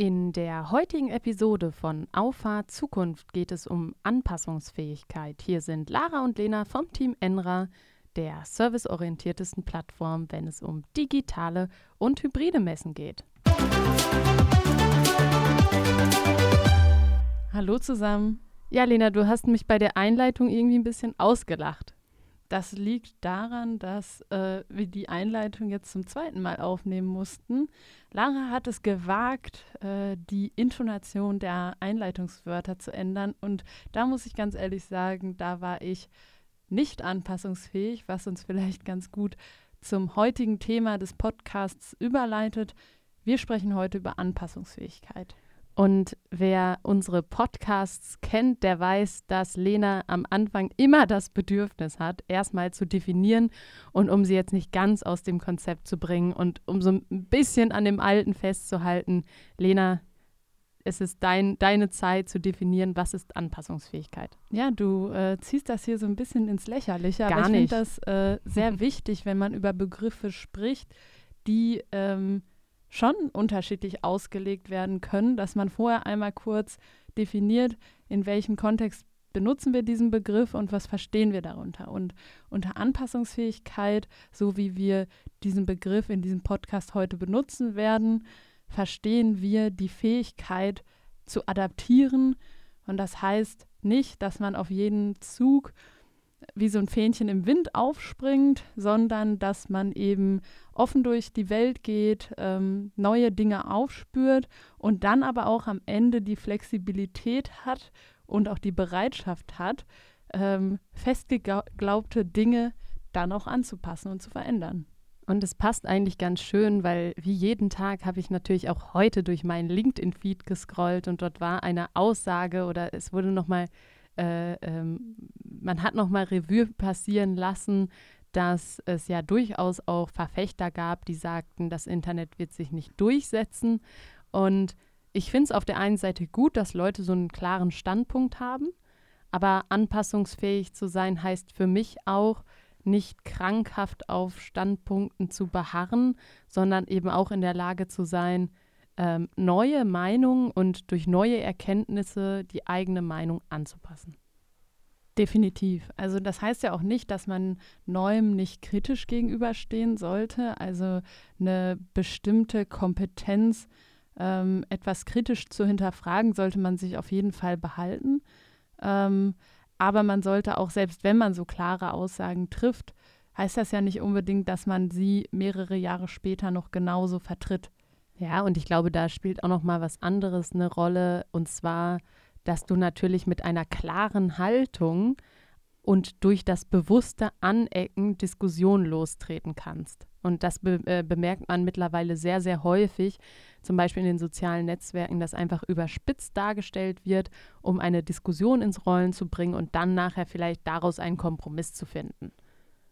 In der heutigen Episode von Auffahrt Zukunft geht es um Anpassungsfähigkeit. Hier sind Lara und Lena vom Team Enra, der serviceorientiertesten Plattform, wenn es um digitale und hybride Messen geht. Hallo zusammen. Ja, Lena, du hast mich bei der Einleitung irgendwie ein bisschen ausgelacht. Das liegt daran, dass äh, wir die Einleitung jetzt zum zweiten Mal aufnehmen mussten. Lara hat es gewagt, äh, die Intonation der Einleitungswörter zu ändern. Und da muss ich ganz ehrlich sagen, da war ich nicht anpassungsfähig, was uns vielleicht ganz gut zum heutigen Thema des Podcasts überleitet. Wir sprechen heute über Anpassungsfähigkeit. Und wer unsere Podcasts kennt, der weiß, dass Lena am Anfang immer das Bedürfnis hat, erstmal zu definieren und um sie jetzt nicht ganz aus dem Konzept zu bringen und um so ein bisschen an dem Alten festzuhalten, Lena, es ist dein, deine Zeit zu definieren, was ist Anpassungsfähigkeit. Ja, du äh, ziehst das hier so ein bisschen ins Lächerliche, Gar aber ich finde das äh, sehr wichtig, wenn man über Begriffe spricht, die ähm, schon unterschiedlich ausgelegt werden können, dass man vorher einmal kurz definiert, in welchem Kontext benutzen wir diesen Begriff und was verstehen wir darunter. Und unter Anpassungsfähigkeit, so wie wir diesen Begriff in diesem Podcast heute benutzen werden, verstehen wir die Fähigkeit zu adaptieren. Und das heißt nicht, dass man auf jeden Zug wie so ein Fähnchen im Wind aufspringt, sondern dass man eben offen durch die Welt geht, ähm, neue Dinge aufspürt und dann aber auch am Ende die Flexibilität hat und auch die Bereitschaft hat, ähm, festgeglaubte Dinge dann auch anzupassen und zu verändern. Und es passt eigentlich ganz schön, weil wie jeden Tag habe ich natürlich auch heute durch meinen LinkedIn-Feed gescrollt und dort war eine Aussage oder es wurde nochmal äh, ähm, man hat nochmal Revue passieren lassen, dass es ja durchaus auch Verfechter gab, die sagten, das Internet wird sich nicht durchsetzen. Und ich finde es auf der einen Seite gut, dass Leute so einen klaren Standpunkt haben, aber anpassungsfähig zu sein heißt für mich auch, nicht krankhaft auf Standpunkten zu beharren, sondern eben auch in der Lage zu sein, ähm, neue Meinungen und durch neue Erkenntnisse die eigene Meinung anzupassen. Definitiv. Also das heißt ja auch nicht, dass man Neuem nicht kritisch gegenüberstehen sollte. Also eine bestimmte Kompetenz, ähm, etwas kritisch zu hinterfragen, sollte man sich auf jeden Fall behalten. Ähm, aber man sollte auch, selbst wenn man so klare Aussagen trifft, heißt das ja nicht unbedingt, dass man sie mehrere Jahre später noch genauso vertritt. Ja, und ich glaube, da spielt auch noch mal was anderes eine Rolle, und zwar, dass du natürlich mit einer klaren Haltung und durch das bewusste Anecken Diskussionen lostreten kannst. Und das be äh, bemerkt man mittlerweile sehr, sehr häufig, zum Beispiel in den sozialen Netzwerken, dass einfach überspitzt dargestellt wird, um eine Diskussion ins Rollen zu bringen und dann nachher vielleicht daraus einen Kompromiss zu finden.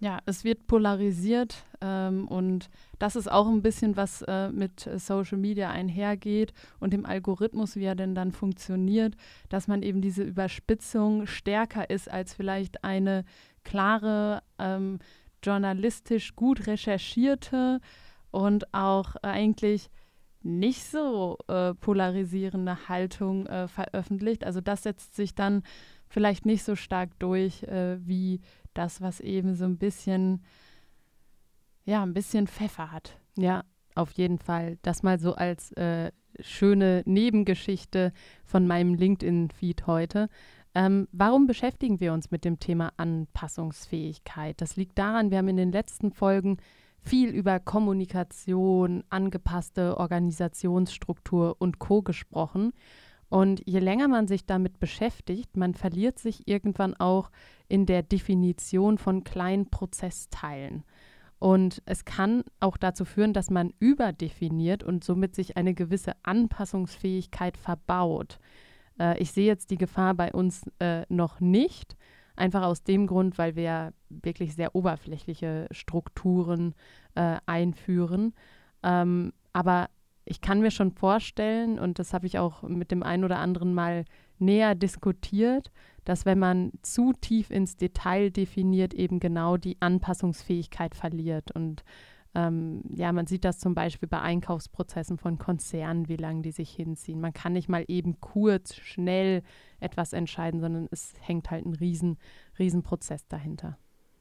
Ja, es wird polarisiert ähm, und das ist auch ein bisschen, was äh, mit äh, Social Media einhergeht und dem Algorithmus, wie er denn dann funktioniert, dass man eben diese Überspitzung stärker ist als vielleicht eine klare, ähm, journalistisch gut recherchierte und auch eigentlich nicht so äh, polarisierende Haltung äh, veröffentlicht. Also das setzt sich dann vielleicht nicht so stark durch äh, wie das, was eben so ein bisschen, ja, ein bisschen Pfeffer hat. Ja, auf jeden Fall. Das mal so als äh, schöne Nebengeschichte von meinem LinkedIn-Feed heute. Ähm, warum beschäftigen wir uns mit dem Thema Anpassungsfähigkeit? Das liegt daran, wir haben in den letzten Folgen viel über Kommunikation, angepasste Organisationsstruktur und Co gesprochen. Und je länger man sich damit beschäftigt, man verliert sich irgendwann auch in der Definition von kleinen Prozessteilen. Und es kann auch dazu führen, dass man überdefiniert und somit sich eine gewisse Anpassungsfähigkeit verbaut. Äh, ich sehe jetzt die Gefahr bei uns äh, noch nicht, einfach aus dem Grund, weil wir wirklich sehr oberflächliche Strukturen äh, einführen. Ähm, aber ich kann mir schon vorstellen, und das habe ich auch mit dem einen oder anderen mal näher diskutiert, dass wenn man zu tief ins Detail definiert, eben genau die Anpassungsfähigkeit verliert. Und Ähm, ja, man sieht das zum Beispiel bei Einkaufsprozessen von Konzernen, wie lange die sich hinziehen. Man kann nicht mal eben kurz, schnell etwas entscheiden, sondern es hängt halt ein riesen, riesen Prozess dahinter.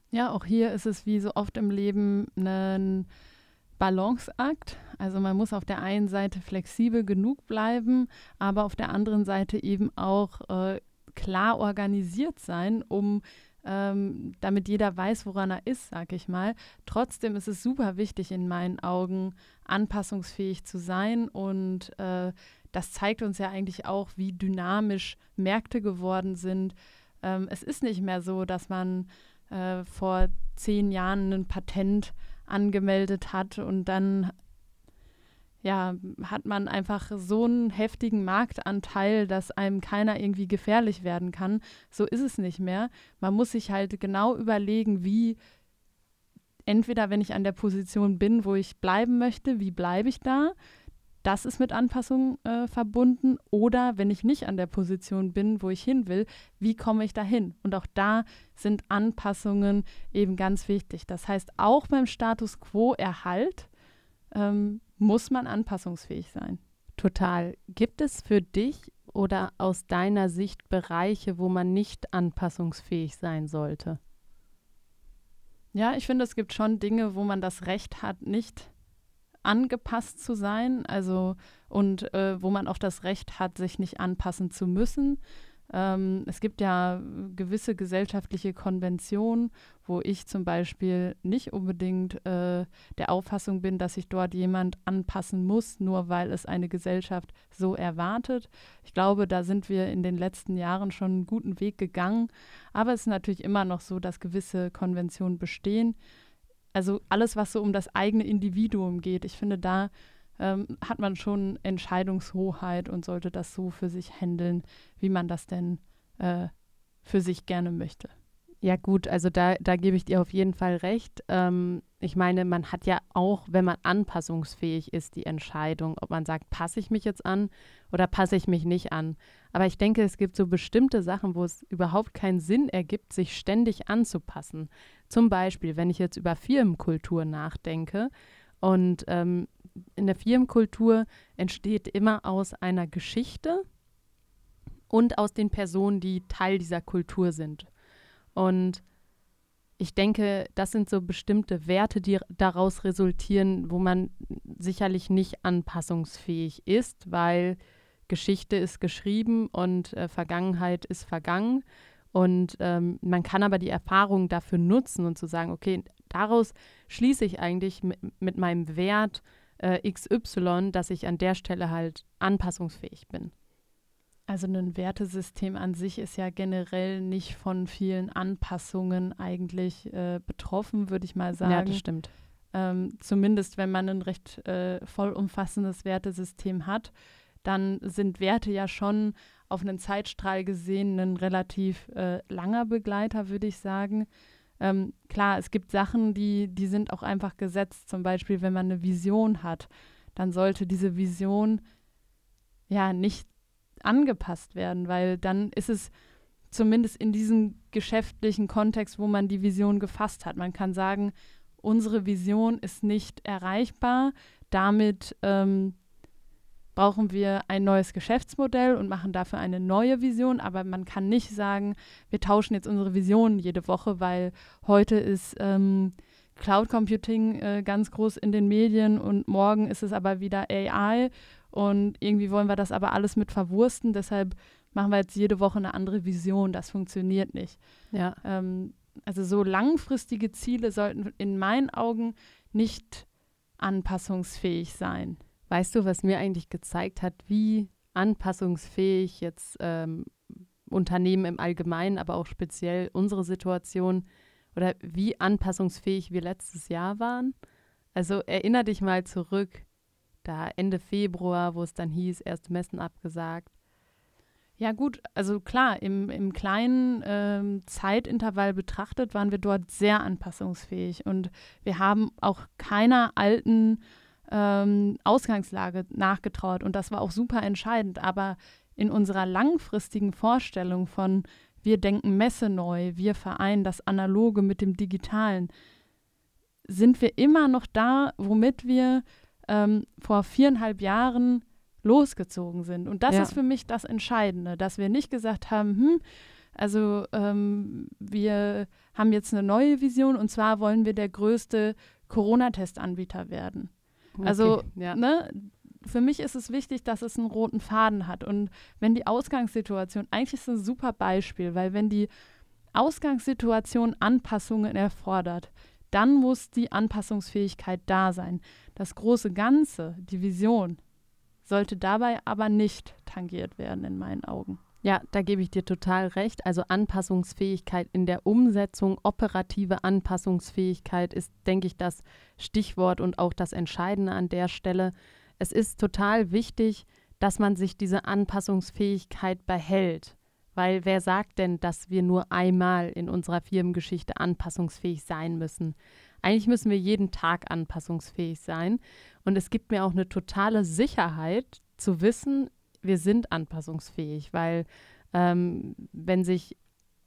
Ja, auch hier ist es wie so oft im Leben ein Balanceakt. Also man muss auf der einen Seite flexibel genug bleiben, aber auf der anderen Seite eben auch äh, klar organisiert sein, um ähm, damit jeder weiß, woran er ist, sag ich mal. Trotzdem ist es super wichtig in meinen Augen, anpassungsfähig zu sein und äh, das zeigt uns ja eigentlich auch, wie dynamisch Märkte geworden sind. Ähm, es ist nicht mehr so, dass man äh, vor zehn Jahren ein Patent angemeldet hat und dann ja, hat man einfach so einen heftigen Marktanteil, dass einem keiner irgendwie gefährlich werden kann. So ist es nicht mehr. Man muss sich halt genau überlegen, wie entweder, wenn ich an der Position bin, wo ich bleiben möchte, wie bleibe ich da? Das ist mit Anpassung äh, verbunden. Oder wenn ich nicht an der Position bin, wo ich hin will, wie komme ich dahin? Und auch da sind Anpassungen eben ganz wichtig. Das heißt, auch beim Status quo-Erhalt ähm, muss man anpassungsfähig sein. Total. Gibt es für dich oder aus deiner Sicht Bereiche, wo man nicht anpassungsfähig sein sollte? Ja, ich finde, es gibt schon Dinge, wo man das Recht hat, nicht angepasst zu sein, also und äh, wo man auch das Recht hat, sich nicht anpassen zu müssen. Ähm, es gibt ja gewisse gesellschaftliche Konventionen, wo ich zum Beispiel nicht unbedingt äh, der Auffassung bin, dass sich dort jemand anpassen muss, nur weil es eine Gesellschaft so erwartet. Ich glaube, da sind wir in den letzten Jahren schon einen guten Weg gegangen. Aber es ist natürlich immer noch so, dass gewisse Konventionen bestehen. Also alles, was so um das eigene Individuum geht. Ich finde, da ähm, hat man schon Entscheidungshoheit und sollte das so für sich handeln, wie man das denn äh, für sich gerne möchte. Ja gut, also da, da gebe ich dir auf jeden Fall recht. Ähm, ich meine, man hat ja auch, wenn man anpassungsfähig ist, die Entscheidung, ob man sagt, passe ich mich jetzt an oder passe ich mich nicht an. Aber ich denke, es gibt so bestimmte Sachen, wo es überhaupt keinen Sinn ergibt, sich ständig anzupassen. Zum Beispiel, wenn ich jetzt über Firmenkultur nachdenke und ähm, in der Firmenkultur entsteht immer aus einer Geschichte und aus den Personen, die Teil dieser Kultur sind. Und ich denke, das sind so bestimmte Werte, die daraus resultieren, wo man sicherlich nicht anpassungsfähig ist, weil Geschichte ist geschrieben und äh, Vergangenheit ist vergangen. Und ähm, man kann aber die Erfahrung dafür nutzen und zu sagen, okay, daraus schließe ich eigentlich mit, mit meinem Wert äh, XY, dass ich an der Stelle halt anpassungsfähig bin. Also ein Wertesystem an sich ist ja generell nicht von vielen Anpassungen eigentlich äh, betroffen, würde ich mal sagen. Ja, das stimmt. Ähm, zumindest wenn man ein recht äh, vollumfassendes Wertesystem hat, dann sind Werte ja schon auf einen Zeitstrahl gesehen ein relativ äh, langer Begleiter, würde ich sagen. Ähm, klar, es gibt Sachen, die, die sind auch einfach gesetzt. Zum Beispiel, wenn man eine Vision hat, dann sollte diese Vision ja nicht angepasst werden, weil dann ist es zumindest in diesem geschäftlichen Kontext, wo man die Vision gefasst hat. Man kann sagen, unsere Vision ist nicht erreichbar, damit ähm, brauchen wir ein neues Geschäftsmodell und machen dafür eine neue Vision. Aber man kann nicht sagen, wir tauschen jetzt unsere Visionen jede Woche, weil heute ist ähm, Cloud Computing äh, ganz groß in den Medien und morgen ist es aber wieder AI und irgendwie wollen wir das aber alles mit verwursten. Deshalb machen wir jetzt jede Woche eine andere Vision. Das funktioniert nicht. Ja. Ähm, also so langfristige Ziele sollten in meinen Augen nicht anpassungsfähig sein. Weißt du, was mir eigentlich gezeigt hat, wie anpassungsfähig jetzt ähm, Unternehmen im Allgemeinen, aber auch speziell unsere Situation oder wie anpassungsfähig wir letztes Jahr waren? Also erinnere dich mal zurück, da Ende Februar, wo es dann hieß, erste Messen abgesagt. Ja gut, also klar, im, im kleinen ähm, Zeitintervall betrachtet waren wir dort sehr anpassungsfähig und wir haben auch keiner alten ähm, Ausgangslage nachgetraut und das war auch super entscheidend. Aber in unserer langfristigen Vorstellung von wir denken Messe neu, wir vereinen das Analoge mit dem Digitalen, sind wir immer noch da, womit wir ähm, vor viereinhalb Jahren losgezogen sind. Und das ja. ist für mich das Entscheidende, dass wir nicht gesagt haben, hm, also ähm, wir haben jetzt eine neue Vision und zwar wollen wir der größte Corona-Testanbieter werden. Okay, also ja. ne, für mich ist es wichtig, dass es einen roten Faden hat. Und wenn die Ausgangssituation, eigentlich ist es ein super Beispiel, weil wenn die Ausgangssituation Anpassungen erfordert, dann muss die Anpassungsfähigkeit da sein. Das große Ganze, die Vision, sollte dabei aber nicht tangiert werden in meinen Augen. Ja, da gebe ich dir total recht. Also Anpassungsfähigkeit in der Umsetzung, operative Anpassungsfähigkeit ist, denke ich, das Stichwort und auch das Entscheidende an der Stelle. Es ist total wichtig, dass man sich diese Anpassungsfähigkeit behält. Weil wer sagt denn, dass wir nur einmal in unserer Firmengeschichte anpassungsfähig sein müssen? Eigentlich müssen wir jeden Tag anpassungsfähig sein. Und es gibt mir auch eine totale Sicherheit zu wissen, wir sind anpassungsfähig, weil ähm, wenn sich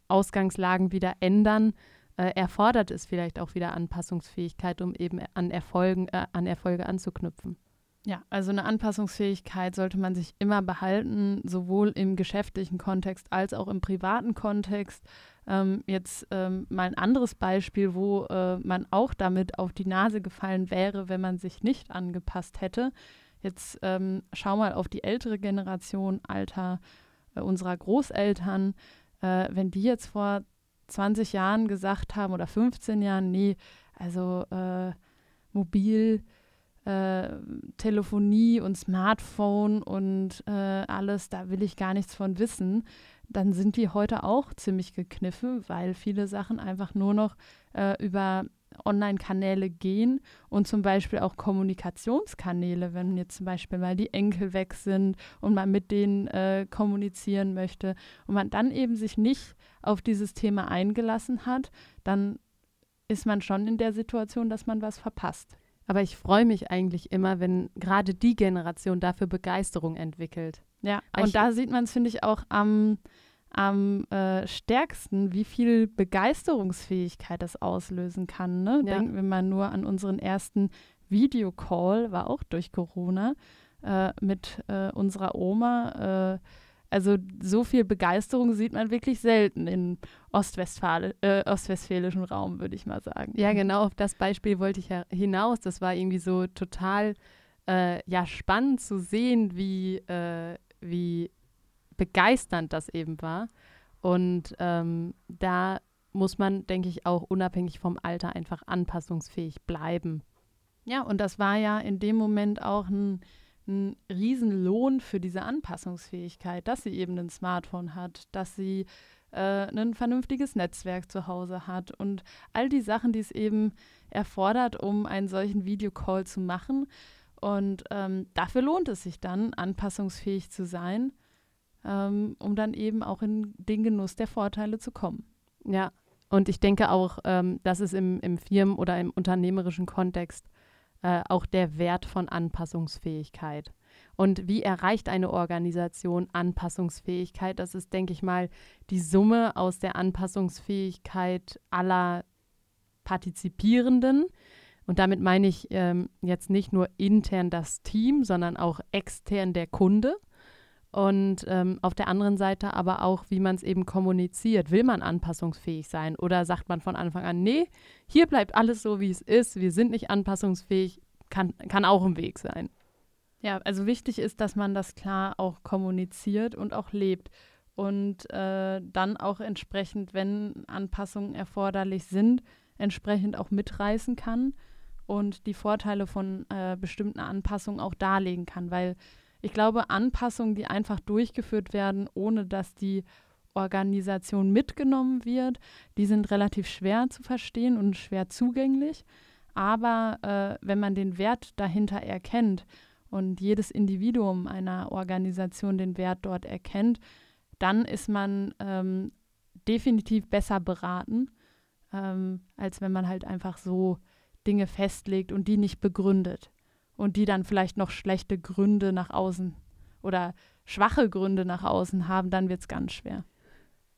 Ausgangslagen wieder ändern, äh, erfordert es vielleicht auch wieder Anpassungsfähigkeit, um eben an, Erfolgen, äh, an Erfolge anzuknüpfen. Ja, also eine Anpassungsfähigkeit sollte man sich immer behalten, sowohl im geschäftlichen Kontext als auch im privaten Kontext. Ähm, jetzt ähm, mal ein anderes Beispiel, wo äh, man auch damit auf die Nase gefallen wäre, wenn man sich nicht angepasst hätte. Jetzt ähm, schau mal auf die ältere Generation, Alter äh, unserer Großeltern. Äh, wenn die jetzt vor 20 Jahren gesagt haben oder 15 Jahren, nee, also äh, mobil äh, Telefonie und Smartphone und äh, alles, da will ich gar nichts von wissen, dann sind die heute auch ziemlich gekniffen, weil viele Sachen einfach nur noch äh, über Online-Kanäle gehen und zum Beispiel auch Kommunikationskanäle, wenn jetzt zum Beispiel mal die Enkel weg sind und man mit denen äh, kommunizieren möchte und man dann eben sich nicht auf dieses Thema eingelassen hat, dann ist man schon in der Situation, dass man was verpasst. Aber ich freue mich eigentlich immer, wenn gerade die Generation dafür Begeisterung entwickelt. Ja, und ich, da sieht man es, finde ich, auch am, am äh, stärksten, wie viel Begeisterungsfähigkeit das auslösen kann. Ne? Ja. Denken wir mal nur an unseren ersten Videocall, war auch durch Corona, äh, mit äh, unserer Oma. Äh, also so viel Begeisterung sieht man wirklich selten im Ostwestfale, äh, ostwestfälischen Raum, würde ich mal sagen. Ja, genau, auf das Beispiel wollte ich ja hinaus. Das war irgendwie so total äh, ja, spannend zu sehen, wie, wie begeisternd das eben war. Und ähm, da muss man, denke ich, auch unabhängig vom Alter einfach anpassungsfähig bleiben. Ja, und das war ja in dem Moment auch ein ein Riesenlohn für diese Anpassungsfähigkeit, dass sie eben ein Smartphone hat, dass sie äh, ein vernünftiges Netzwerk zu Hause hat und all die Sachen, die es eben erfordert, um einen solchen Videocall zu machen. Und ähm, dafür lohnt es sich dann, anpassungsfähig zu sein, ähm, um dann eben auch in den Genuss der Vorteile zu kommen. Ja, und ich denke auch, ähm, dass es im, im Firmen- oder im unternehmerischen Kontext äh, auch der Wert von Anpassungsfähigkeit. Und wie erreicht eine Organisation Anpassungsfähigkeit? Das ist, denke ich mal, die Summe aus der Anpassungsfähigkeit aller Partizipierenden. Und damit meine ich ähm, jetzt nicht nur intern das Team, sondern auch extern der Kunde. Und ähm, auf der anderen Seite aber auch, wie man es eben kommuniziert. Will man anpassungsfähig sein oder sagt man von Anfang an, nee, hier bleibt alles so, wie es ist, wir sind nicht anpassungsfähig, kann, kann auch ein Weg sein. Ja, also wichtig ist, dass man das klar auch kommuniziert und auch lebt. Und äh, dann auch entsprechend, wenn Anpassungen erforderlich sind, entsprechend auch mitreißen kann und die Vorteile von äh, bestimmten Anpassungen auch darlegen kann, weil ich glaube, Anpassungen, die einfach durchgeführt werden, ohne dass die Organisation mitgenommen wird, die sind relativ schwer zu verstehen und schwer zugänglich. Aber äh, wenn man den Wert dahinter erkennt und jedes Individuum einer Organisation den Wert dort erkennt, dann ist man ähm, definitiv besser beraten, ähm, als wenn man halt einfach so Dinge festlegt und die nicht begründet und die dann vielleicht noch schlechte Gründe nach außen oder schwache Gründe nach außen haben, dann wird es ganz schwer.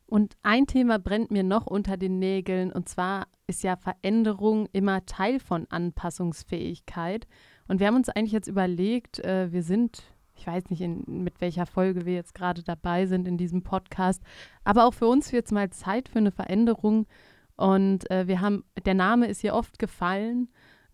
Und ein Thema brennt mir noch unter den Nägeln, und zwar ist ja Veränderung immer Teil von Anpassungsfähigkeit. Und wir haben uns eigentlich jetzt überlegt, äh, wir sind, ich weiß nicht, in, mit welcher Folge wir jetzt gerade dabei sind in diesem Podcast, aber auch für uns wird es mal Zeit für eine Veränderung. Und äh, wir haben, der Name ist hier oft gefallen,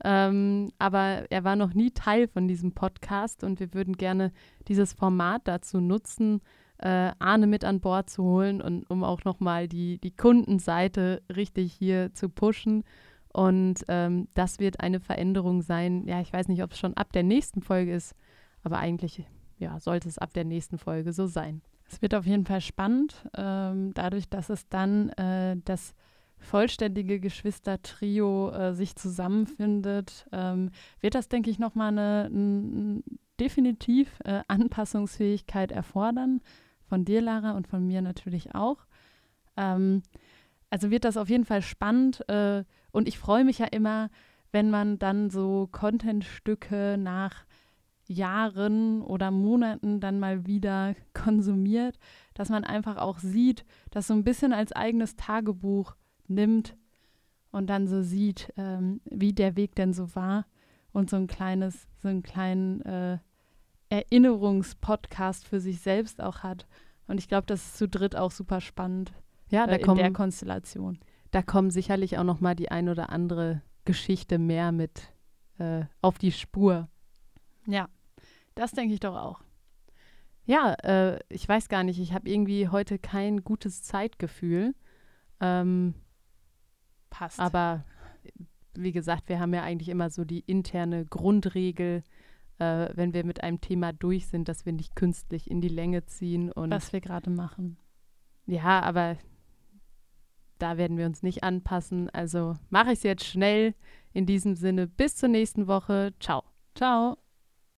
ähm, aber er war noch nie Teil von diesem Podcast und wir würden gerne dieses Format dazu nutzen, äh, Arne mit an Bord zu holen und um auch nochmal die, die Kundenseite richtig hier zu pushen. Und ähm, das wird eine Veränderung sein. Ja, ich weiß nicht, ob es schon ab der nächsten Folge ist, aber eigentlich ja, sollte es ab der nächsten Folge so sein. Es wird auf jeden Fall spannend, ähm, dadurch, dass es dann äh, das vollständige Geschwistertrio äh, sich zusammenfindet, ähm, wird das, denke ich, nochmal eine, eine definitiv äh, Anpassungsfähigkeit erfordern von dir, Lara, und von mir natürlich auch. Ähm, also wird das auf jeden Fall spannend äh, und ich freue mich ja immer, wenn man dann so Contentstücke nach Jahren oder Monaten dann mal wieder konsumiert, dass man einfach auch sieht, dass so ein bisschen als eigenes Tagebuch nimmt und dann so sieht, ähm, wie der Weg denn so war und so ein kleines, so einen kleinen äh, Erinnerungspodcast für sich selbst auch hat. Und ich glaube, das ist zu dritt auch super spannend. Ja, da äh, kommen, in der Konstellation. Da kommen sicherlich auch noch mal die ein oder andere Geschichte mehr mit äh, auf die Spur. Ja, das denke ich doch auch. Ja, äh, ich weiß gar nicht, ich habe irgendwie heute kein gutes Zeitgefühl. Ähm, Passt. Aber wie gesagt, wir haben ja eigentlich immer so die interne Grundregel, äh, wenn wir mit einem Thema durch sind, dass wir nicht künstlich in die Länge ziehen. Und Was wir gerade machen. Ja, aber da werden wir uns nicht anpassen. Also mache ich es jetzt schnell. In diesem Sinne, bis zur nächsten Woche. Ciao. Ciao.